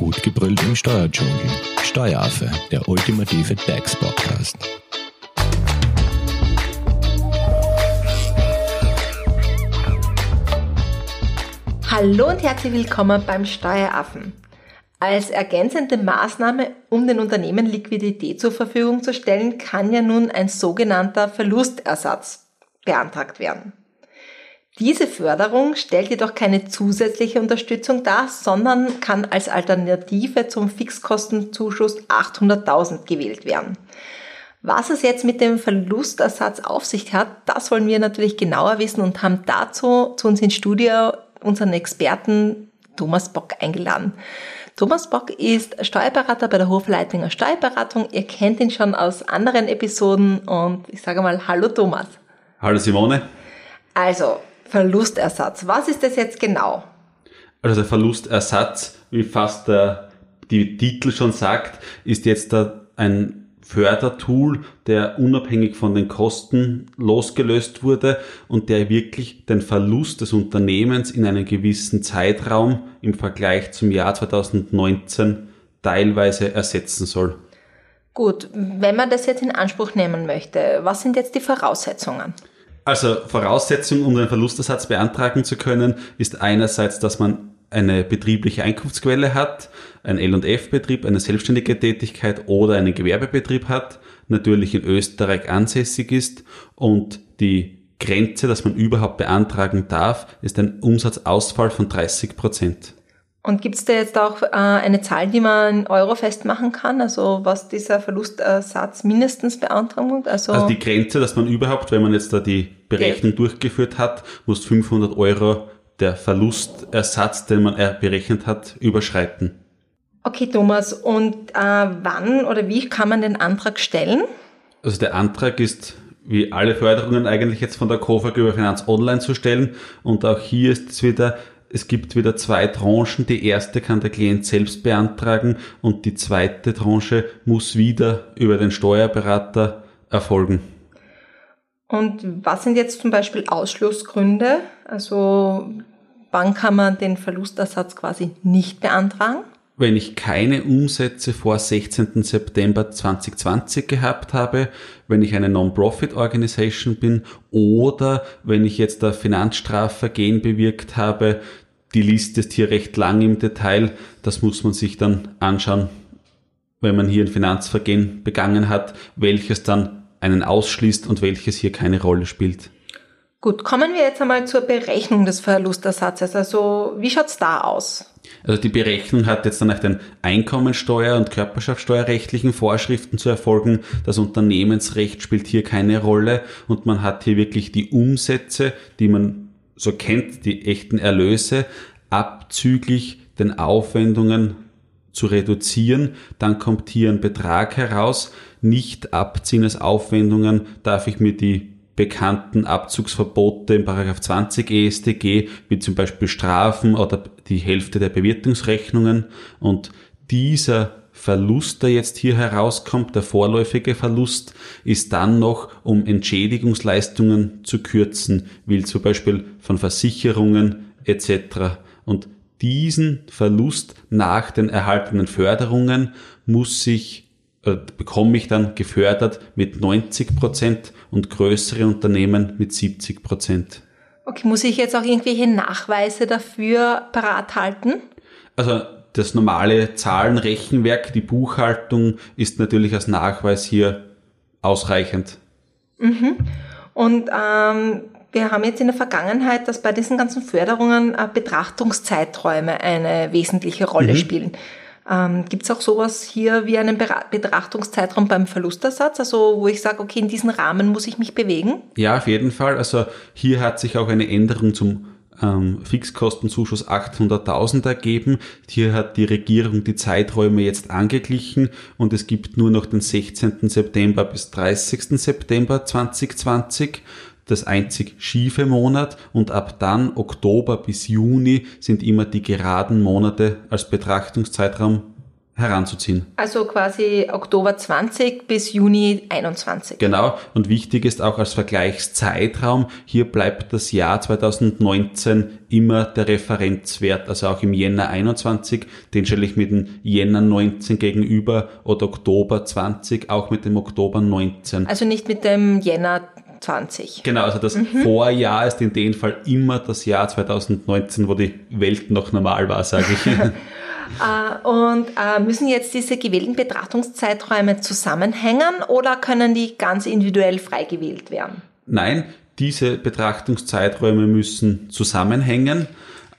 Gut gebrüllt im Steuerdschungel. Steueraffe, der ultimative DAX-Podcast. Hallo und herzlich willkommen beim Steueraffen. Als ergänzende Maßnahme, um den Unternehmen Liquidität zur Verfügung zu stellen, kann ja nun ein sogenannter Verlustersatz beantragt werden. Diese Förderung stellt jedoch keine zusätzliche Unterstützung dar, sondern kann als Alternative zum Fixkostenzuschuss 800.000 gewählt werden. Was es jetzt mit dem Verlustersatz auf sich hat, das wollen wir natürlich genauer wissen und haben dazu zu uns ins Studio unseren Experten Thomas Bock eingeladen. Thomas Bock ist Steuerberater bei der Hofleitinger Steuerberatung. Ihr kennt ihn schon aus anderen Episoden und ich sage mal Hallo Thomas. Hallo Simone. Also, Verlustersatz. Was ist das jetzt genau? Also der Verlustersatz, wie fast der die Titel schon sagt, ist jetzt ein Fördertool, der unabhängig von den Kosten losgelöst wurde und der wirklich den Verlust des Unternehmens in einem gewissen Zeitraum im Vergleich zum Jahr 2019 teilweise ersetzen soll. Gut, wenn man das jetzt in Anspruch nehmen möchte, was sind jetzt die Voraussetzungen? Also Voraussetzung, um den Verlustersatz beantragen zu können, ist einerseits, dass man eine betriebliche Einkunftsquelle hat, ein L&F-Betrieb, eine selbstständige Tätigkeit oder einen Gewerbebetrieb hat, natürlich in Österreich ansässig ist und die Grenze, dass man überhaupt beantragen darf, ist ein Umsatzausfall von 30 Prozent. Und gibt es da jetzt auch äh, eine Zahl, die man in Euro festmachen kann? Also was dieser Verlustersatz mindestens beantragen Also, also die Grenze, dass man überhaupt, wenn man jetzt da die Berechnung durchgeführt hat, muss 500 Euro der Verlustersatz, den man berechnet hat, überschreiten. Okay, Thomas. Und äh, wann oder wie kann man den Antrag stellen? Also der Antrag ist wie alle Förderungen eigentlich jetzt von der KOFAG über Finanz Online zu stellen. Und auch hier ist es wieder es gibt wieder zwei Tranchen. Die erste kann der Klient selbst beantragen und die zweite Tranche muss wieder über den Steuerberater erfolgen. Und was sind jetzt zum Beispiel Ausschlussgründe? Also wann kann man den Verlustersatz quasi nicht beantragen? Wenn ich keine Umsätze vor 16. September 2020 gehabt habe, wenn ich eine Non-Profit-Organisation bin oder wenn ich jetzt ein Finanzstrafvergehen bewirkt habe, die Liste ist hier recht lang im Detail. Das muss man sich dann anschauen, wenn man hier ein Finanzvergehen begangen hat, welches dann einen ausschließt und welches hier keine Rolle spielt. Gut, kommen wir jetzt einmal zur Berechnung des Verlustersatzes. Also wie schaut's da aus? Also die Berechnung hat jetzt dann nach den Einkommensteuer- und Körperschaftssteuerrechtlichen Vorschriften zu erfolgen. Das Unternehmensrecht spielt hier keine Rolle und man hat hier wirklich die Umsätze, die man so kennt, die echten Erlöse abzüglich den Aufwendungen zu reduzieren. Dann kommt hier ein Betrag heraus. Nicht abziehen als Aufwendungen darf ich mir die bekannten Abzugsverbote im 20 EStG, wie zum Beispiel Strafen oder die Hälfte der Bewirtungsrechnungen. Und dieser Verlust, der jetzt hier herauskommt, der vorläufige Verlust, ist dann noch, um Entschädigungsleistungen zu kürzen, wie zum Beispiel von Versicherungen etc. Und diesen Verlust nach den erhaltenen Förderungen muss ich äh, bekomme ich dann gefördert mit 90 Prozent und größere Unternehmen mit 70 Prozent. Okay, muss ich jetzt auch irgendwelche Nachweise dafür parat halten? Also das normale Zahlenrechenwerk, die Buchhaltung ist natürlich als Nachweis hier ausreichend. Mhm. Und ähm, wir haben jetzt in der Vergangenheit, dass bei diesen ganzen Förderungen äh, Betrachtungszeiträume eine wesentliche Rolle mhm. spielen. Ähm, Gibt es auch sowas hier wie einen Betrachtungszeitraum beim Verlustersatz, also wo ich sage, okay, in diesem Rahmen muss ich mich bewegen? Ja, auf jeden Fall. Also hier hat sich auch eine Änderung zum ähm, Fixkostenzuschuss 800.000 ergeben. Hier hat die Regierung die Zeiträume jetzt angeglichen und es gibt nur noch den 16. September bis 30. September 2020 das einzig schiefe Monat und ab dann Oktober bis Juni sind immer die geraden Monate als Betrachtungszeitraum heranzuziehen. Also quasi Oktober 20 bis Juni 21. Genau. Und wichtig ist auch als Vergleichszeitraum, hier bleibt das Jahr 2019 immer der Referenzwert, also auch im Jänner 21, den stelle ich mit dem Jänner 19 gegenüber oder Oktober 20 auch mit dem Oktober 19. Also nicht mit dem Jänner 20. Genau, also das mhm. Vorjahr ist in dem Fall immer das Jahr 2019, wo die Welt noch normal war, sage ich. Äh, und äh, müssen jetzt diese gewählten Betrachtungszeiträume zusammenhängen oder können die ganz individuell frei gewählt werden? Nein, diese Betrachtungszeiträume müssen zusammenhängen.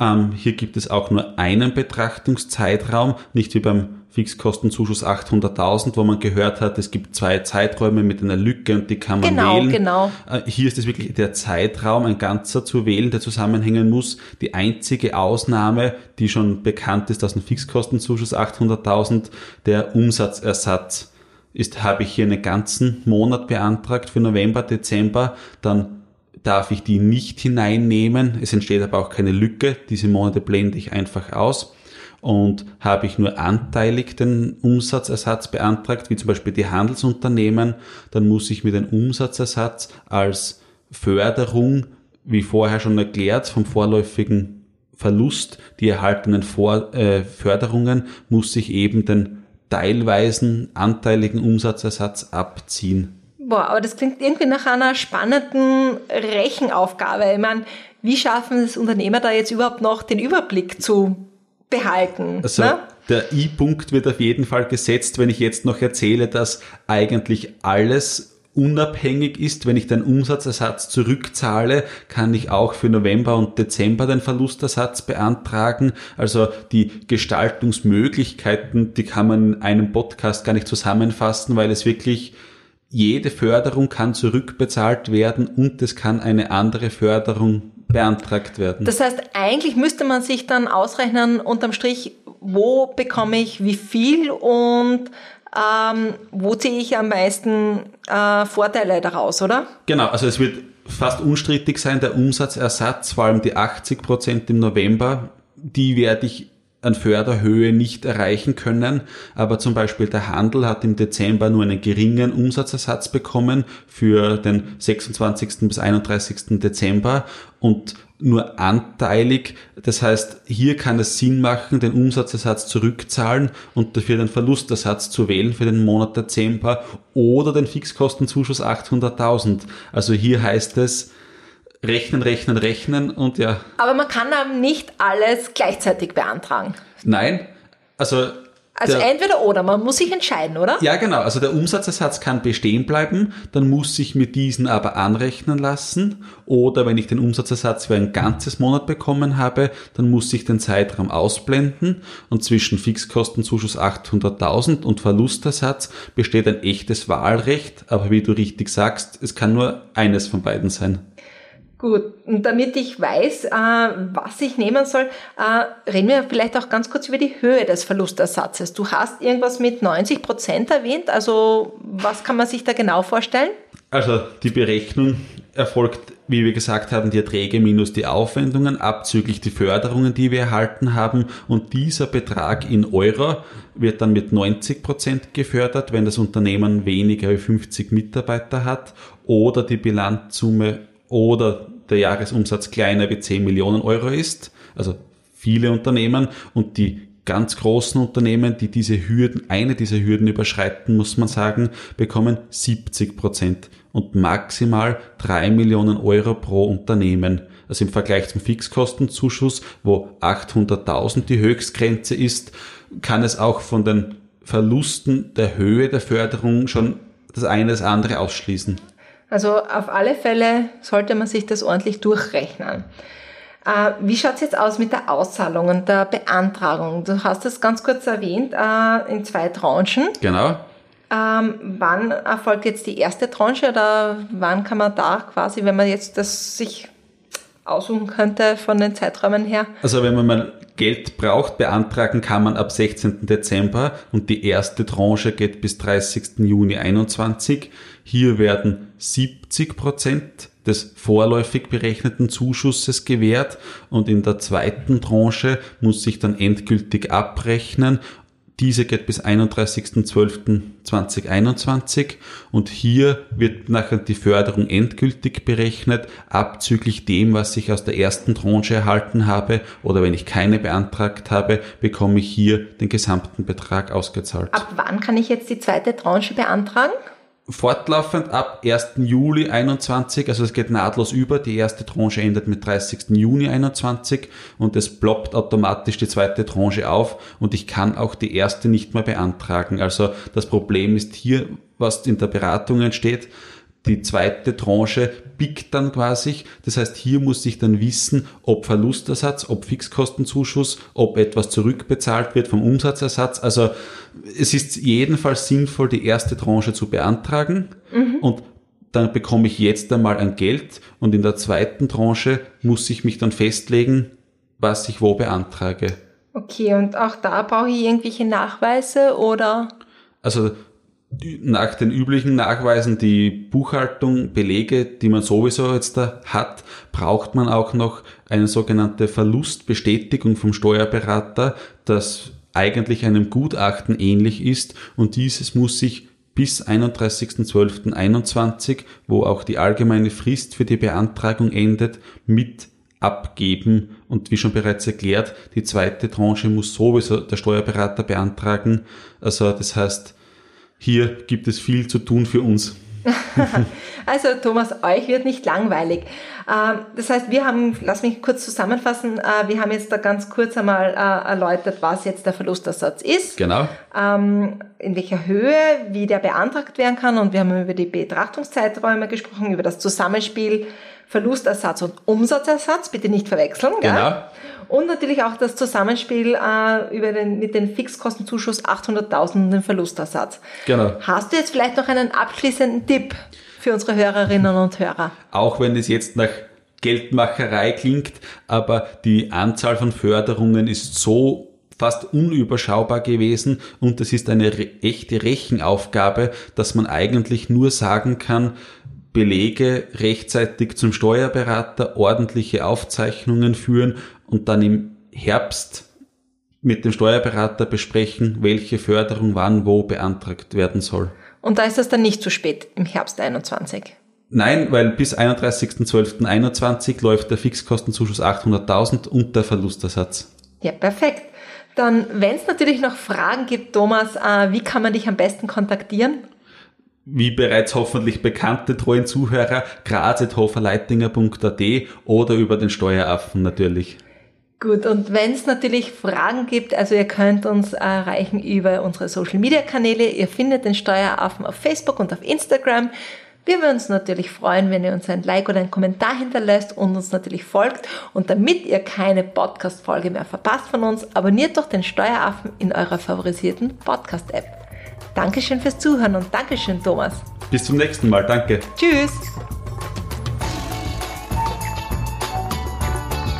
Ähm, hier gibt es auch nur einen Betrachtungszeitraum, nicht wie beim Fixkostenzuschuss 800.000, wo man gehört hat, es gibt zwei Zeiträume mit einer Lücke und die kann man genau, wählen. Genau, genau. Hier ist es wirklich der Zeitraum, ein ganzer zu wählen, der zusammenhängen muss. Die einzige Ausnahme, die schon bekannt ist aus dem Fixkostenzuschuss 800.000, der Umsatzersatz ist, habe ich hier einen ganzen Monat beantragt für November, Dezember, dann darf ich die nicht hineinnehmen. Es entsteht aber auch keine Lücke. Diese Monate blende ich einfach aus und habe ich nur anteilig den Umsatzersatz beantragt, wie zum Beispiel die Handelsunternehmen, dann muss ich mir den Umsatzersatz als Förderung, wie vorher schon erklärt, vom vorläufigen Verlust, die erhaltenen Vor äh, Förderungen, muss ich eben den teilweisen anteiligen Umsatzersatz abziehen. Boah, aber das klingt irgendwie nach einer spannenden Rechenaufgabe. Ich meine, wie schaffen es Unternehmer da jetzt überhaupt noch den Überblick zu behalten. Also ne? der I-Punkt wird auf jeden Fall gesetzt, wenn ich jetzt noch erzähle, dass eigentlich alles unabhängig ist. Wenn ich den Umsatzersatz zurückzahle, kann ich auch für November und Dezember den Verlustersatz beantragen. Also die Gestaltungsmöglichkeiten, die kann man in einem Podcast gar nicht zusammenfassen, weil es wirklich jede Förderung kann zurückbezahlt werden und es kann eine andere Förderung beantragt werden. Das heißt, eigentlich müsste man sich dann ausrechnen unterm Strich, wo bekomme ich wie viel und ähm, wo ziehe ich am meisten äh, Vorteile daraus, oder? Genau, also es wird fast unstrittig sein, der Umsatzersatz, vor allem die 80 Prozent im November, die werde ich an Förderhöhe nicht erreichen können, aber zum Beispiel der Handel hat im Dezember nur einen geringen Umsatzersatz bekommen für den 26. bis 31. Dezember und nur anteilig. Das heißt, hier kann es Sinn machen, den Umsatzersatz zurückzahlen und dafür den Verlustersatz zu wählen für den Monat Dezember oder den Fixkostenzuschuss 800.000. Also hier heißt es, rechnen, rechnen, rechnen und ja. Aber man kann dann nicht alles gleichzeitig beantragen. Nein, also. Also der, entweder oder, man muss sich entscheiden, oder? Ja, genau. Also der Umsatzersatz kann bestehen bleiben, dann muss ich mir diesen aber anrechnen lassen. Oder wenn ich den Umsatzersatz für ein ganzes Monat bekommen habe, dann muss ich den Zeitraum ausblenden und zwischen Fixkostenzuschuss 800.000 und Verlustersatz besteht ein echtes Wahlrecht. Aber wie du richtig sagst, es kann nur eines von beiden sein. Gut, und damit ich weiß, äh, was ich nehmen soll, äh, reden wir vielleicht auch ganz kurz über die Höhe des Verlustersatzes. Du hast irgendwas mit 90 Prozent erwähnt, also was kann man sich da genau vorstellen? Also die Berechnung erfolgt, wie wir gesagt haben, die Erträge minus die Aufwendungen, abzüglich die Förderungen, die wir erhalten haben. Und dieser Betrag in Euro wird dann mit 90 Prozent gefördert, wenn das Unternehmen weniger als 50 Mitarbeiter hat oder die Bilanzsumme oder der Jahresumsatz kleiner wie 10 Millionen Euro ist, also viele Unternehmen und die ganz großen Unternehmen, die diese Hürden, eine dieser Hürden überschreiten, muss man sagen, bekommen 70 Prozent und maximal 3 Millionen Euro pro Unternehmen. Also im Vergleich zum Fixkostenzuschuss, wo 800.000 die Höchstgrenze ist, kann es auch von den Verlusten der Höhe der Förderung schon das eine das andere ausschließen. Also auf alle Fälle sollte man sich das ordentlich durchrechnen. Äh, wie schaut es jetzt aus mit der Auszahlung und der Beantragung? Du hast es ganz kurz erwähnt, äh, in zwei Tranchen. Genau. Ähm, wann erfolgt jetzt die erste Tranche oder wann kann man da quasi, wenn man jetzt das sich aussuchen könnte von den Zeiträumen her? Also wenn man mal Geld braucht, beantragen kann man ab 16. Dezember und die erste Tranche geht bis 30. Juni 2021. Hier werden 70 Prozent des vorläufig berechneten Zuschusses gewährt und in der zweiten Tranche muss sich dann endgültig abrechnen Diese geht bis 31.12.2021 und hier wird nachher die Förderung endgültig berechnet, abzüglich dem, was ich aus der ersten Tranche erhalten habe oder wenn ich keine beantragt habe, bekomme ich hier den gesamten Betrag ausgezahlt. Ab wann kann ich jetzt die zweite Tranche beantragen? Fortlaufend ab 1. Juli 21, also es geht nahtlos über, die erste Tranche endet mit 30. Juni 21 und es ploppt automatisch die zweite Tranche auf und ich kann auch die erste nicht mehr beantragen. Also das Problem ist hier, was in der Beratung entsteht, die zweite Tranche biegt dann quasi. Das heißt, hier muss ich dann wissen, ob Verlustersatz, ob Fixkostenzuschuss, ob etwas zurückbezahlt wird vom Umsatzersatz. Also es ist jedenfalls sinnvoll, die erste Tranche zu beantragen mhm. und dann bekomme ich jetzt einmal ein Geld und in der zweiten Tranche muss ich mich dann festlegen, was ich wo beantrage. Okay, und auch da brauche ich irgendwelche Nachweise oder? Also nach den üblichen Nachweisen, die Buchhaltung, Belege, die man sowieso jetzt da hat, braucht man auch noch eine sogenannte Verlustbestätigung vom Steuerberater, das eigentlich einem Gutachten ähnlich ist und dieses muss sich bis 31.12.21, wo auch die allgemeine Frist für die Beantragung endet, mit abgeben. Und wie schon bereits erklärt, die zweite Tranche muss sowieso der Steuerberater beantragen. Also das heißt, hier gibt es viel zu tun für uns. also Thomas, euch wird nicht langweilig. Ähm, das heißt, wir haben, lass mich kurz zusammenfassen, äh, wir haben jetzt da ganz kurz einmal äh, erläutert, was jetzt der Verlustersatz ist. Genau. Ähm, in welcher Höhe, wie der beantragt werden kann und wir haben über die Betrachtungszeiträume gesprochen, über das Zusammenspiel Verlustersatz und Umsatzersatz, bitte nicht verwechseln. Genau. Gell? Und natürlich auch das Zusammenspiel äh, über den, mit dem Fixkostenzuschuss 800.000 und den Verlustersatz. Genau. Hast du jetzt vielleicht noch einen abschließenden Tipp für unsere Hörerinnen und Hörer? Auch wenn es jetzt nach Geldmacherei klingt, aber die Anzahl von Förderungen ist so fast unüberschaubar gewesen und es ist eine echte Rechenaufgabe, dass man eigentlich nur sagen kann, Belege rechtzeitig zum Steuerberater, ordentliche Aufzeichnungen führen und dann im Herbst mit dem Steuerberater besprechen, welche Förderung wann wo beantragt werden soll. Und da ist es dann nicht zu spät im Herbst 21? Nein, weil bis 31.12.21 läuft der Fixkostenzuschuss 800.000 und der Verlustersatz. Ja, perfekt. Dann, wenn es natürlich noch Fragen gibt, Thomas, äh, wie kann man dich am besten kontaktieren? wie bereits hoffentlich bekannte treuen Zuhörer, graz.hoferleitinger.at oder über den Steueraffen natürlich. Gut, und wenn es natürlich Fragen gibt, also ihr könnt uns erreichen über unsere Social Media Kanäle. Ihr findet den Steueraffen auf Facebook und auf Instagram. Wir würden uns natürlich freuen, wenn ihr uns ein Like oder einen Kommentar hinterlässt und uns natürlich folgt. Und damit ihr keine Podcast-Folge mehr verpasst von uns, abonniert doch den Steueraffen in eurer favorisierten Podcast-App. Dankeschön fürs Zuhören und Dankeschön, Thomas. Bis zum nächsten Mal. Danke. Tschüss.